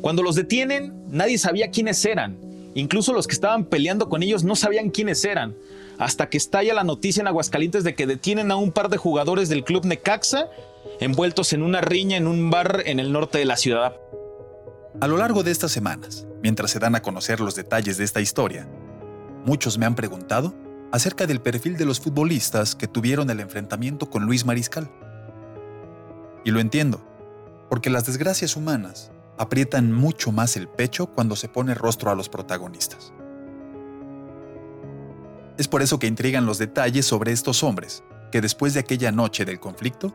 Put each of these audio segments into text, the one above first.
Cuando los detienen, nadie sabía quiénes eran. Incluso los que estaban peleando con ellos no sabían quiénes eran. Hasta que estalla la noticia en Aguascalientes de que detienen a un par de jugadores del club Necaxa envueltos en una riña en un bar en el norte de la ciudad. A lo largo de estas semanas, mientras se dan a conocer los detalles de esta historia, muchos me han preguntado acerca del perfil de los futbolistas que tuvieron el enfrentamiento con Luis Mariscal. Y lo entiendo, porque las desgracias humanas aprietan mucho más el pecho cuando se pone rostro a los protagonistas. Es por eso que intrigan los detalles sobre estos hombres, que después de aquella noche del conflicto,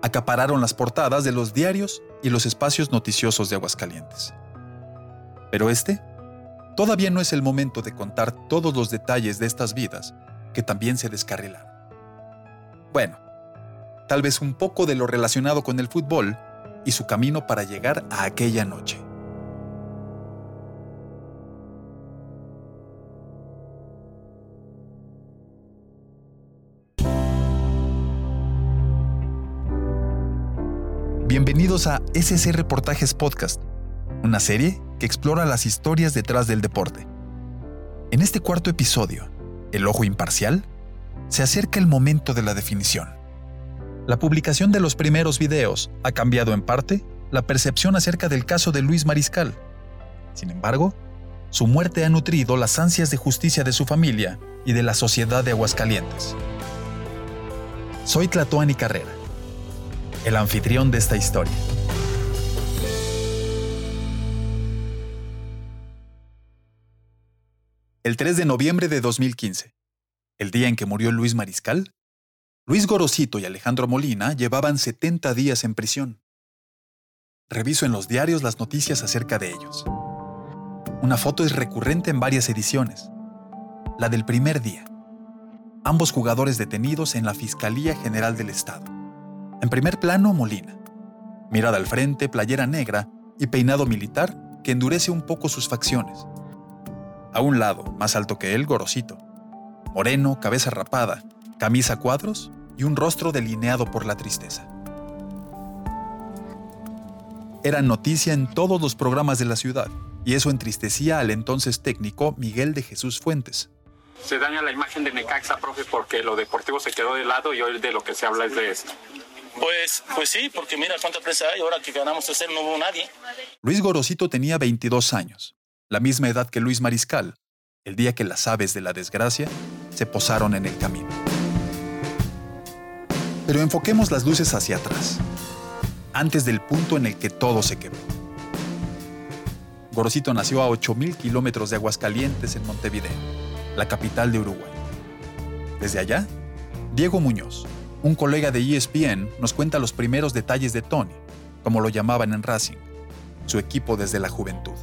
acapararon las portadas de los diarios y los espacios noticiosos de Aguascalientes. Pero este todavía no es el momento de contar todos los detalles de estas vidas que también se descarrilaron. Bueno, tal vez un poco de lo relacionado con el fútbol y su camino para llegar a aquella noche. Bienvenidos a SC Reportajes Podcast, una serie que explora las historias detrás del deporte. En este cuarto episodio, El Ojo Imparcial, se acerca el momento de la definición. La publicación de los primeros videos ha cambiado en parte la percepción acerca del caso de Luis Mariscal. Sin embargo, su muerte ha nutrido las ansias de justicia de su familia y de la sociedad de Aguascalientes. Soy Tlatoani Carrera el anfitrión de esta historia. El 3 de noviembre de 2015, el día en que murió Luis Mariscal, Luis Gorosito y Alejandro Molina llevaban 70 días en prisión. Reviso en los diarios las noticias acerca de ellos. Una foto es recurrente en varias ediciones. La del primer día. Ambos jugadores detenidos en la Fiscalía General del Estado. En primer plano, Molina. Mirada al frente, playera negra y peinado militar que endurece un poco sus facciones. A un lado, más alto que él, Gorosito. Moreno, cabeza rapada, camisa cuadros y un rostro delineado por la tristeza. Era noticia en todos los programas de la ciudad, y eso entristecía al entonces técnico Miguel de Jesús Fuentes. Se daña la imagen de Necaxa, profe, porque lo deportivo se quedó de lado y hoy de lo que se habla es de esto. Pues, pues sí, porque mira cuánta presa hay. Ahora que ganamos tercero no hubo nadie. Luis Gorosito tenía 22 años, la misma edad que Luis Mariscal, el día que las aves de la desgracia se posaron en el camino. Pero enfoquemos las luces hacia atrás, antes del punto en el que todo se quebró. Gorosito nació a 8.000 kilómetros de Aguascalientes, en Montevideo, la capital de Uruguay. Desde allá, Diego Muñoz, un colega de ESPN nos cuenta los primeros detalles de Tony, como lo llamaban en Racing, su equipo desde la juventud.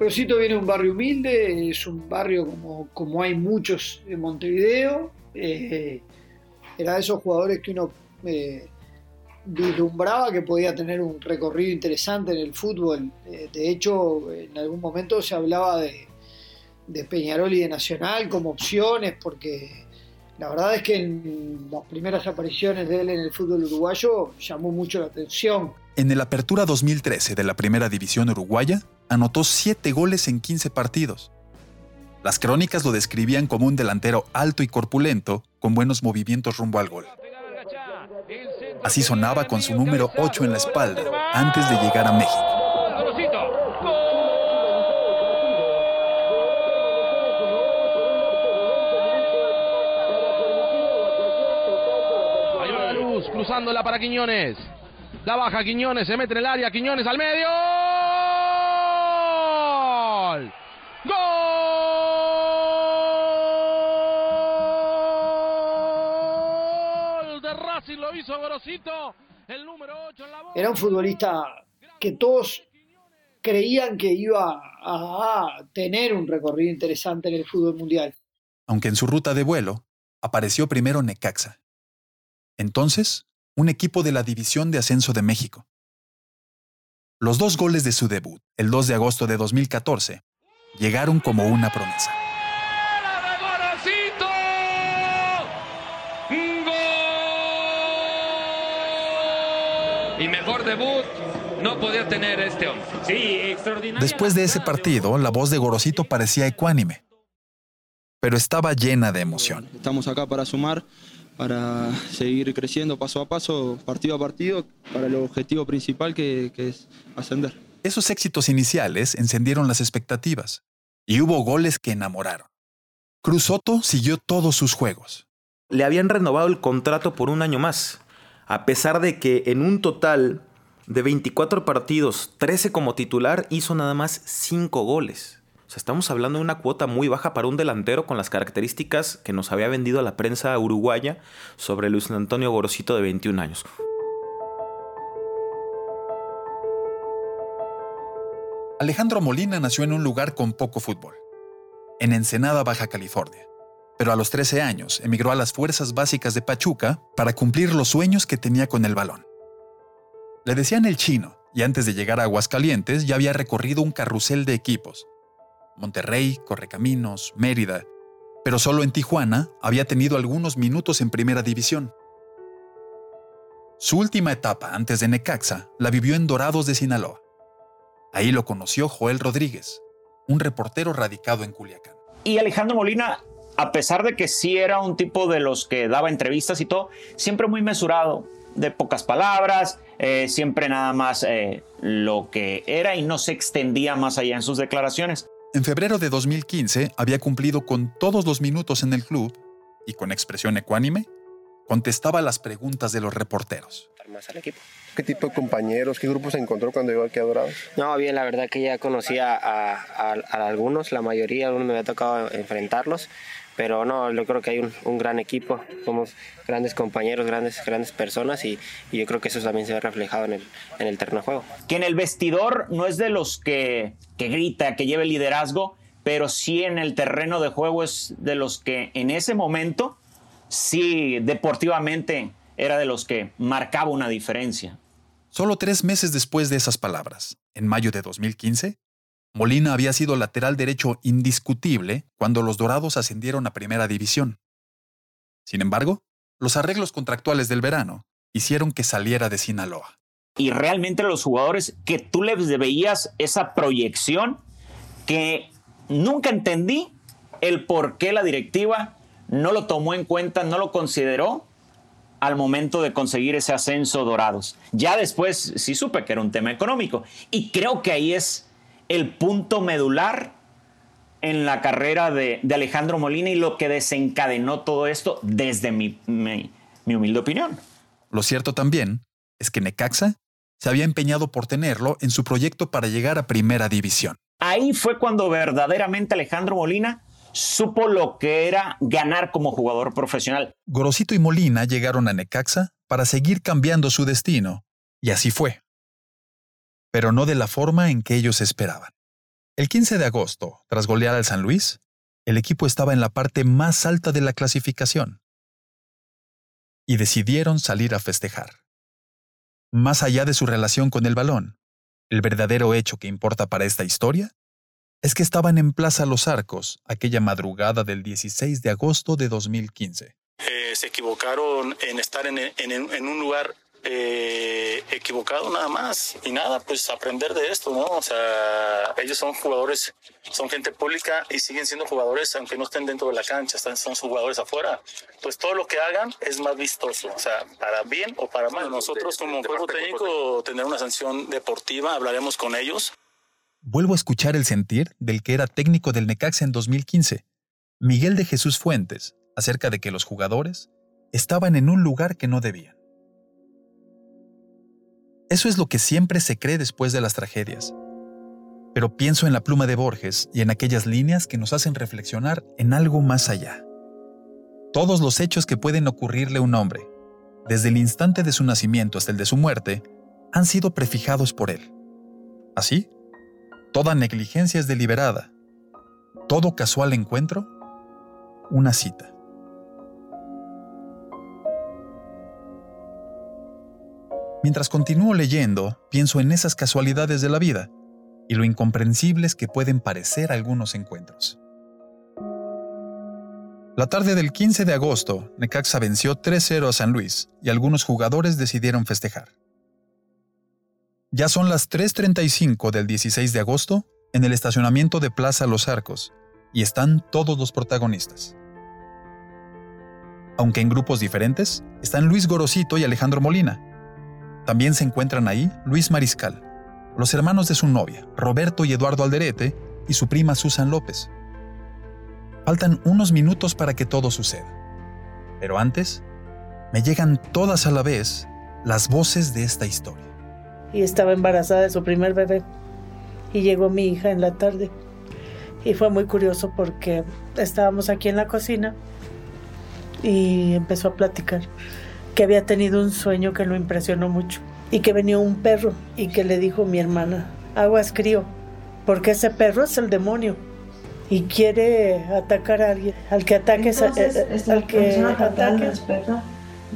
Rosito viene de un barrio humilde, es un barrio como, como hay muchos en Montevideo. Eh, era de esos jugadores que uno eh, vislumbraba que podía tener un recorrido interesante en el fútbol. Eh, de hecho, en algún momento se hablaba de, de Peñarol y de Nacional como opciones porque la verdad es que en las primeras apariciones de él en el fútbol uruguayo llamó mucho la atención. En el Apertura 2013 de la Primera División Uruguaya, anotó 7 goles en 15 partidos. Las crónicas lo describían como un delantero alto y corpulento, con buenos movimientos rumbo al gol. Así sonaba con su número 8 en la espalda, antes de llegar a México. cruzándola para Quiñones. La baja Quiñones, se mete en el área, Quiñones al medio. Hizo Grosito, el número 8 en la bola. Era un futbolista que todos creían que iba a tener un recorrido interesante en el fútbol mundial. Aunque en su ruta de vuelo apareció primero Necaxa. Entonces un equipo de la División de Ascenso de México. Los dos goles de su debut, el 2 de agosto de 2014, llegaron como una promesa. Y mejor debut no podía tener este hombre. Sí, extraordinario. Después de ese partido, la voz de Gorosito parecía ecuánime, pero estaba llena de emoción. Estamos acá para sumar, para seguir creciendo paso a paso, partido a partido, para el objetivo principal que, que es ascender. Esos éxitos iniciales encendieron las expectativas y hubo goles que enamoraron. Cruz Soto siguió todos sus juegos. Le habían renovado el contrato por un año más, a pesar de que en un total de 24 partidos, 13 como titular, hizo nada más 5 goles. O sea, estamos hablando de una cuota muy baja para un delantero con las características que nos había vendido la prensa uruguaya sobre Luis Antonio Gorosito de 21 años. Alejandro Molina nació en un lugar con poco fútbol, en Ensenada, Baja California. Pero a los 13 años emigró a las Fuerzas Básicas de Pachuca para cumplir los sueños que tenía con el balón. Le decían el chino, y antes de llegar a Aguascalientes ya había recorrido un carrusel de equipos. Monterrey, Correcaminos, Mérida, pero solo en Tijuana había tenido algunos minutos en primera división. Su última etapa antes de Necaxa la vivió en Dorados de Sinaloa. Ahí lo conoció Joel Rodríguez, un reportero radicado en Culiacán. Y Alejandro Molina, a pesar de que sí era un tipo de los que daba entrevistas y todo, siempre muy mesurado, de pocas palabras, eh, siempre nada más eh, lo que era y no se extendía más allá en sus declaraciones. En febrero de 2015 había cumplido con todos los minutos en el club y con expresión ecuánime contestaba las preguntas de los reporteros. ¿Qué tipo de compañeros, qué grupos se encontró cuando llegó aquí a Dorados? No, bien, la verdad que ya conocía a, algunos, la mayoría, algunos me había tocado enfrentarlos, pero no, yo creo que hay un, gran equipo, somos grandes compañeros, grandes, grandes personas y, yo creo que eso también se ve reflejado en el, en el terreno de juego. Que en el vestidor no es de los que, que grita, que lleve liderazgo, pero sí en el terreno de juego es de los que en ese momento, sí deportivamente era de los que marcaba una diferencia. Solo tres meses después de esas palabras, en mayo de 2015, Molina había sido lateral derecho indiscutible cuando los Dorados ascendieron a Primera División. Sin embargo, los arreglos contractuales del verano hicieron que saliera de Sinaloa. Y realmente los jugadores que tú les veías esa proyección que nunca entendí el por qué la directiva no lo tomó en cuenta, no lo consideró al momento de conseguir ese ascenso dorados. Ya después sí supe que era un tema económico y creo que ahí es el punto medular en la carrera de, Alejandro Molina y lo que desencadenó todo esto desde mi, mi, humilde opinión. Lo cierto también es que Necaxa se había empeñado por tenerlo en su proyecto para llegar a Primera División. Ahí fue cuando verdaderamente Alejandro Molina supo lo que era ganar como jugador profesional. Gorosito y Molina llegaron a Necaxa para seguir cambiando su destino, y así fue pero no de la forma en que ellos esperaban. El 15 de agosto, tras golear al San Luis, el equipo estaba en la parte más alta de la clasificación y decidieron salir a festejar. Más allá de su relación con el balón, el verdadero hecho que importa para esta historia es que estaban en Plaza Los Arcos aquella madrugada del 16 de agosto de 2015. Eh, se equivocaron en estar en, en un lugar eh, equivocado nada más y nada, pues aprender de esto, ¿no? O sea, ellos son jugadores, son gente pública y siguen siendo jugadores aunque no estén dentro de la cancha, están, son jugadores afuera. Pues todo lo que hagan es más vistoso, o sea, para bien o para mal. Nosotros como juego técnico tener una sanción deportiva, hablaremos con ellos. Vuelvo a escuchar el sentir del que era técnico del Necaxa en 2015, Miguel de Jesús Fuentes, acerca de que los jugadores estaban en un lugar que no debían. Eso es lo que siempre se cree después de las tragedias. Pero pienso en la pluma de Borges y en aquellas líneas que nos hacen reflexionar en algo más allá. Todos los hechos que pueden ocurrirle a un hombre, desde el instante de su nacimiento hasta el de su muerte, han sido prefijados por él. Así, toda negligencia es deliberada. Todo casual encuentro, una cita. Mientras continúo leyendo, pienso en esas casualidades de la vida y lo incomprensibles que pueden parecer algunos encuentros. La tarde del 15 de agosto, Necaxa venció 3-0 a San Luis y algunos jugadores decidieron festejar. Ya son las 3.35 del 16 de agosto en el estacionamiento de Plaza Los Arcos y están todos los protagonistas. Aunque en grupos diferentes, están Luis Gorosito y Alejandro Molina. También se encuentran ahí Luis Mariscal, los hermanos de su novia, Roberto y Eduardo Alderete, y su prima Susan López. Faltan unos minutos para que todo suceda. Pero antes, me llegan todas a la vez las voces de esta historia. Y estaba embarazada de su primer bebé. Y llegó mi hija en la tarde. Y fue muy curioso porque estábamos aquí en la cocina y empezó a platicar que había tenido un sueño que lo impresionó mucho y que venía un perro y que le dijo mi hermana, aguas crío, porque ese perro es el demonio y quiere atacar a alguien, al que ataque Entonces, eh, este, al que persona tratada ataque. de respeto,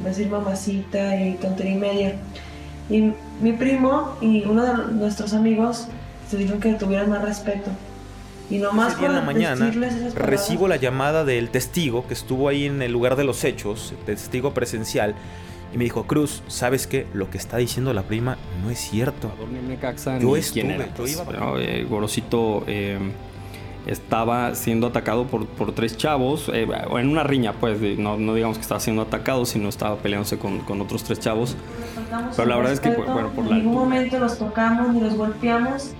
decir mamacita y tontería y media. Y mi primo y uno de nuestros amigos se dijeron que tuvieran más respeto. Y nomás en la por mañana recibo la llamada del testigo que estuvo ahí en el lugar de los hechos, el testigo presencial, y me dijo, Cruz, ¿sabes qué? Lo que está diciendo la prima no es cierto. Yo estuve, quién era, yo pues, iba- bueno, eh, Gorosito eh, estaba siendo atacado por, por tres chavos, eh, en una riña, pues, de- no, no digamos que estaba siendo atacado, sino estaba peleándose con, con otros tres chavos. Pero la verdad es que, respeto, bueno, por en la ningún momento los tocamos ni los golpeamos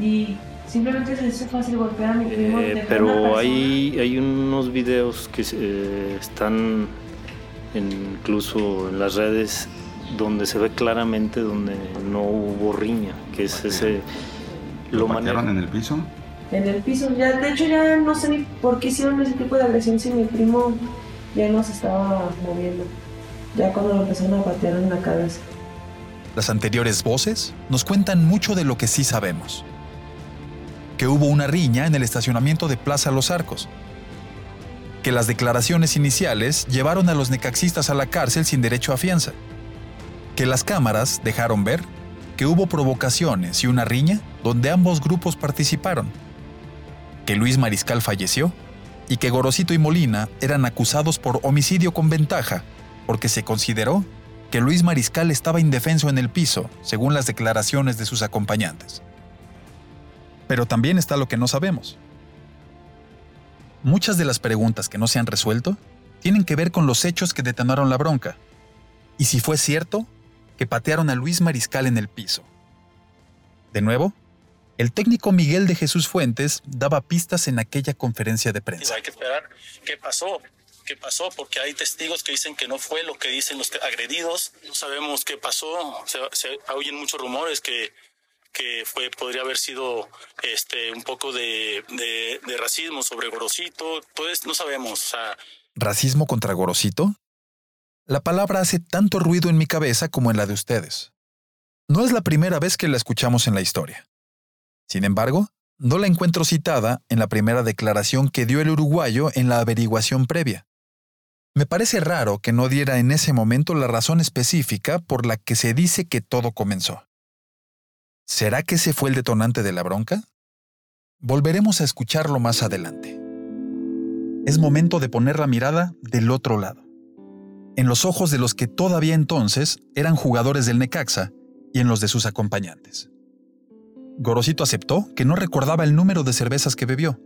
y simplemente se hizo fácil golpear a mi primo. Eh, pero hay, hay unos videos que eh, están en- incluso en las redes donde se ve claramente donde no hubo riña, que es ese... ¿Lo patearon en el piso? En el piso, ya, de hecho ya no sé ni por qué hicieron ese tipo de agresión si mi primo ya no se estaba moviendo. Ya cuando lo empezaron a patear en la cabeza. Las anteriores voces nos cuentan mucho de lo que sí sabemos. Que hubo una riña en el estacionamiento de Plaza Los Arcos. Que las declaraciones iniciales llevaron a los necaxistas a la cárcel sin derecho a fianza. Que las cámaras dejaron ver que hubo provocaciones y una riña donde ambos grupos participaron. Que Luis Mariscal falleció y que Gorosito y Molina eran acusados por homicidio con ventaja porque se consideró que Luis Mariscal estaba indefenso en el piso, según las declaraciones de sus acompañantes. Pero también está lo que no sabemos. Muchas de las preguntas que no se han resuelto tienen que ver con los hechos que detonaron la bronca. Y si fue cierto que patearon a Luis Mariscal en el piso. De nuevo, el técnico Miguel de Jesús Fuentes daba pistas en aquella conferencia de prensa. Hay que esperar qué pasó, qué pasó, porque hay testigos que dicen que no fue lo que dicen los agredidos. No sabemos qué pasó. Se, se oyen muchos rumores que, que fue, podría haber sido este, un poco de, de, de racismo sobre Gorosito. Entonces, no sabemos. O sea, ¿Racismo contra Gorosito? La palabra hace tanto ruido en mi cabeza como en la de ustedes. No es la primera vez que la escuchamos en la historia. Sin embargo, no la encuentro citada en la primera declaración que dio el uruguayo en la averiguación previa. Me parece raro que no diera en ese momento la razón específica por la que se dice que todo comenzó. ¿Será que ese fue el detonante de la bronca? Volveremos a escucharlo más adelante. Es momento de poner la mirada del otro lado, en los ojos de los que todavía entonces eran jugadores del Necaxa y en los de sus acompañantes. Gorosito aceptó que no recordaba el número de cervezas que bebió,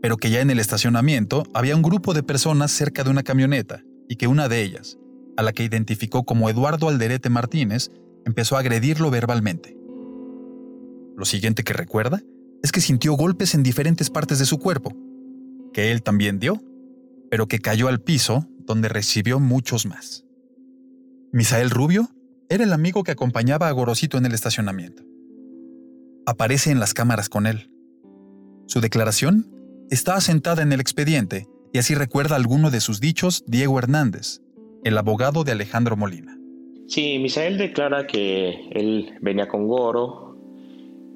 pero que ya en el estacionamiento había un grupo de personas cerca de una camioneta y que una de ellas, a la que identificó como Eduardo Alderete Martínez, empezó a agredirlo verbalmente. Lo siguiente que recuerda es que sintió golpes en diferentes partes de su cuerpo, que él también dio, pero que cayó al piso donde recibió muchos más. Misael Rubio era el amigo que acompañaba a Gorosito en el estacionamiento. Aparece en las cámaras con él. Su declaración está asentada en el expediente y así recuerda alguno de sus dichos Diego Hernández, el abogado de Alejandro Molina. Sí, Misael declara que él venía con Goro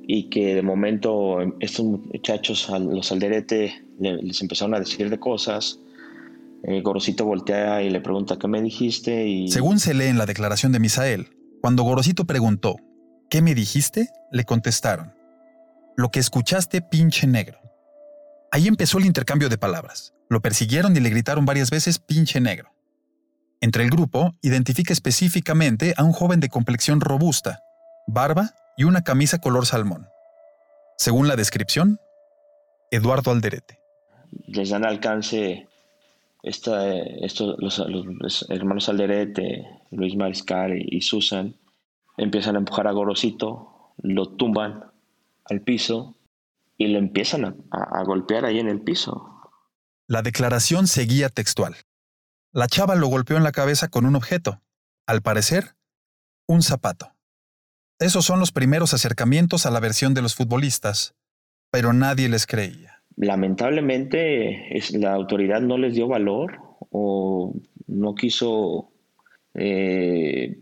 y que de momento estos muchachos, los Alderete, le- les empezaron a decir de cosas. Eh, Gorosito voltea y le pregunta, ¿qué me dijiste? Y Según se lee en la declaración de Misael, cuando Gorosito preguntó, ¿qué me dijiste? Le contestaron, lo que escuchaste pinche negro. Ahí empezó el intercambio de palabras. Lo persiguieron y le gritaron varias veces pinche negro. Entre el grupo, identifica específicamente a un joven de complexión robusta, barba y una camisa color salmón. Según la descripción, Eduardo Alderete. Les dan alcance estos, los, los hermanos Alderete, Luis Mariscal y, Susan, empiezan a empujar a Gorosito, lo tumban al piso y le empiezan a, a golpear ahí en el piso. La declaración seguía textual. La chava lo golpeó en la cabeza con un objeto, al parecer, un zapato. Esos son los primeros acercamientos a la versión de los futbolistas, pero nadie les creía. Lamentablemente la autoridad no les dio valor o no quiso eh,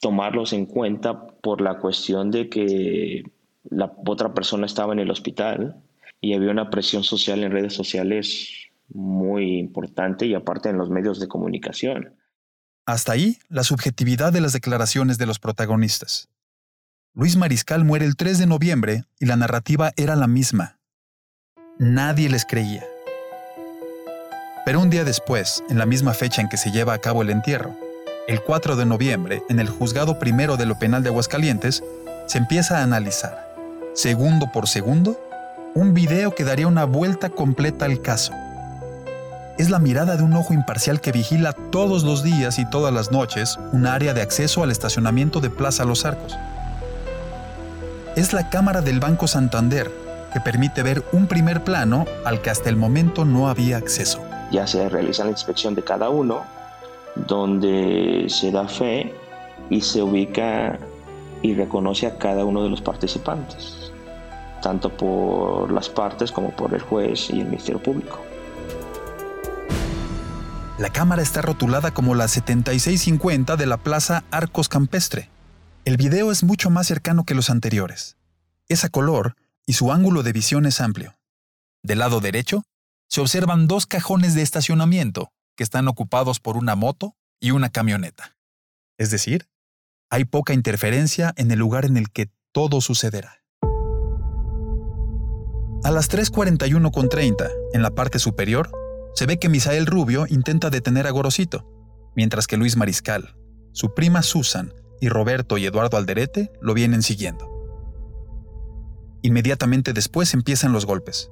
tomarlos en cuenta por la cuestión de que la otra persona estaba en el hospital y había una presión social en redes sociales muy importante y aparte en los medios de comunicación. Hasta ahí la subjetividad de las declaraciones de los protagonistas. Luis Mariscal muere el 3 de noviembre y la narrativa era la misma. Nadie les creía. Pero un día después, en la misma fecha en que se lleva a cabo el entierro, el 4 de noviembre, en el juzgado primero de lo penal de Aguascalientes, se empieza a analizar, segundo por segundo, un video que daría una vuelta completa al caso. Es la mirada de un ojo imparcial que vigila todos los días y todas las noches un área de acceso al estacionamiento de Plaza Los Arcos es la cámara del Banco Santander, que permite ver un primer plano al que hasta el momento no había acceso. Ya se realiza la inspección de cada uno, donde se da fe y se ubica y reconoce a cada uno de los participantes, tanto por las partes como por el juez y el Ministerio Público. La cámara está rotulada como la 7650 de la Plaza Arcos Campestre el video es mucho más cercano que los anteriores. Es a color y su ángulo de visión es amplio. Del lado derecho, se observan dos cajones de estacionamiento que están ocupados por una moto y una camioneta. Es decir, hay poca interferencia en el lugar en el que todo sucederá. A las 3.41.30, en la parte superior, se ve que Misael Rubio intenta detener a Gorosito, mientras que Luis Mariscal, su prima Susan y Roberto y Eduardo Alderete lo vienen siguiendo. Inmediatamente después empiezan los golpes.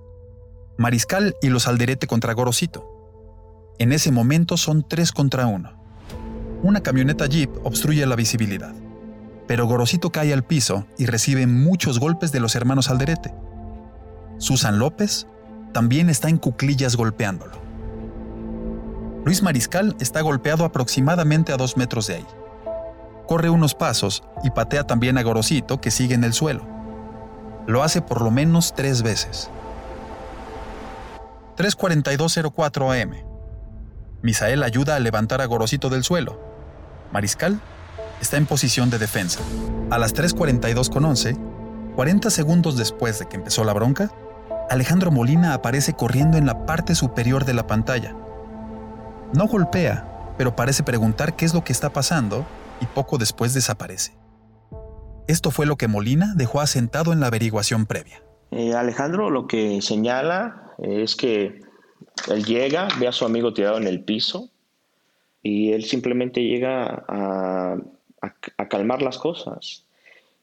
Mariscal y los Alderete contra Gorosito. En ese momento son tres contra uno. Una camioneta Jeep obstruye la visibilidad, pero Gorosito cae al piso y recibe muchos golpes de los hermanos Alderete. Susan López también está en cuclillas golpeándolo. Luis Mariscal está golpeado aproximadamente a dos metros de ahí corre unos pasos y patea también a Gorosito que sigue en el suelo. Lo hace por lo menos tres veces. 3.4204 am. Misael ayuda a levantar a Gorosito del suelo. Mariscal está en posición de defensa. A las 3.42.11, 40 segundos después de que empezó la bronca, Alejandro Molina aparece corriendo en la parte superior de la pantalla. No golpea, pero parece preguntar qué es lo que está pasando y poco después desaparece. Esto fue lo que Molina dejó asentado en la averiguación previa. Eh, Alejandro lo que señala es que él llega, ve a su amigo tirado en el piso y él simplemente llega a, calmar las cosas.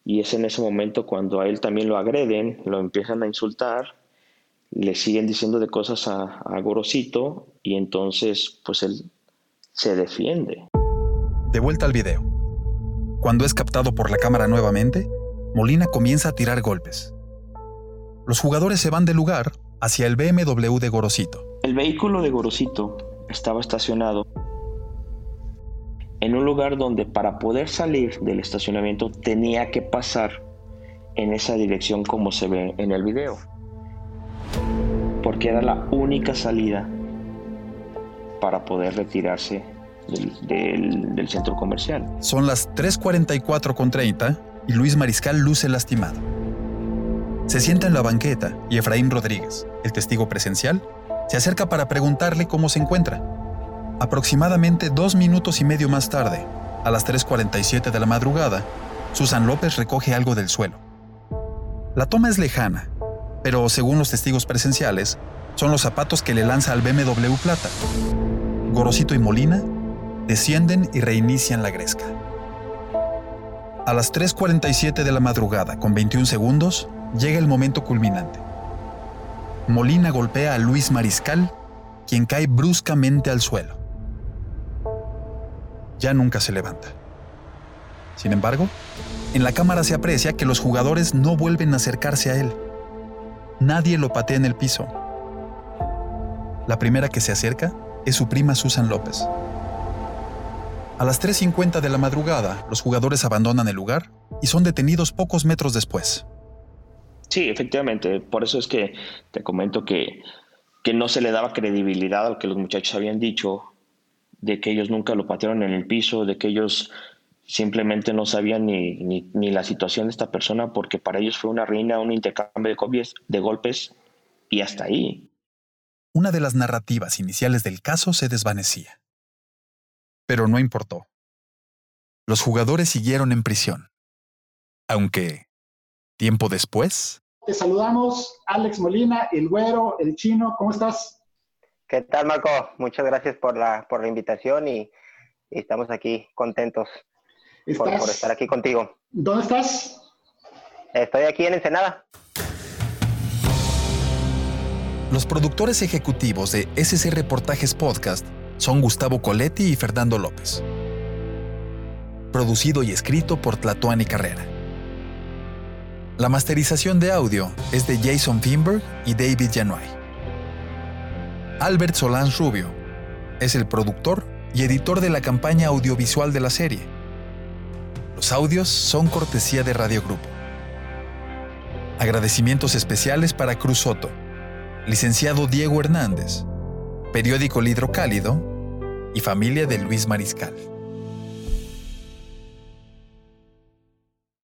Y es en ese momento cuando a él también lo agreden, lo empiezan a insultar, le siguen diciendo de cosas a, a Gorosito y entonces pues él se defiende. De vuelta al video. Cuando es captado por la cámara nuevamente, Molina comienza a tirar golpes. Los jugadores se van del lugar hacia el BMW de Gorosito. El vehículo de Gorosito estaba estacionado en un lugar donde para poder salir del estacionamiento tenía que pasar en esa dirección como se ve en el video. Porque era la única salida para poder retirarse del, centro comercial. Son las 3.44 con 30 y Luis Mariscal luce lastimado. Se sienta en la banqueta y Efraín Rodríguez, el testigo presencial, se acerca para preguntarle cómo se encuentra. Aproximadamente dos minutos y medio más tarde, a las 3.47 de la madrugada, Susan López recoge algo del suelo. La toma es lejana, pero según los testigos presenciales, son los zapatos que le lanza al BMW Plata. Gorosito y Molina descienden y reinician la gresca. A las 3.47 de la madrugada, con 21 segundos, llega el momento culminante. Molina golpea a Luis Mariscal, quien cae bruscamente al suelo. Ya nunca se levanta. Sin embargo, en la cámara se aprecia que los jugadores no vuelven a acercarse a él. Nadie lo patea en el piso. La primera que se acerca es su prima Susan López. A las 3.50 de la madrugada, los jugadores abandonan el lugar y son detenidos pocos metros después. Sí, efectivamente. Por eso es que te comento que, que no se le daba credibilidad a lo que los muchachos habían dicho, de que ellos nunca lo patearon en el piso, de que ellos simplemente no sabían ni, ni, la situación de esta persona porque para ellos fue una reina, un intercambio de, copias, de golpes y hasta ahí. Una de las narrativas iniciales del caso se desvanecía. Pero no importó. Los jugadores siguieron en prisión. Aunque, tiempo después... Te saludamos, Alex Molina, el güero, el chino, ¿cómo estás? ¿Qué tal, Marco? Muchas gracias por la, por la invitación y estamos aquí contentos por, estar aquí contigo. ¿Dónde estás? Estoy aquí en Ensenada. Los productores ejecutivos de SC Reportajes Podcast son Gustavo Coletti y Fernando López. Producido y escrito por Tlatuani Carrera. La masterización de audio es de Jason Finberg y David Januay. Albert Solán Rubio. Es el productor y editor de la campaña audiovisual de la serie. Los audios son cortesía de Radio Grupo. Agradecimientos especiales para Cruz Soto, licenciado Diego Hernández, periódico Lidro Cálido. Y familia de Luis Mariscal.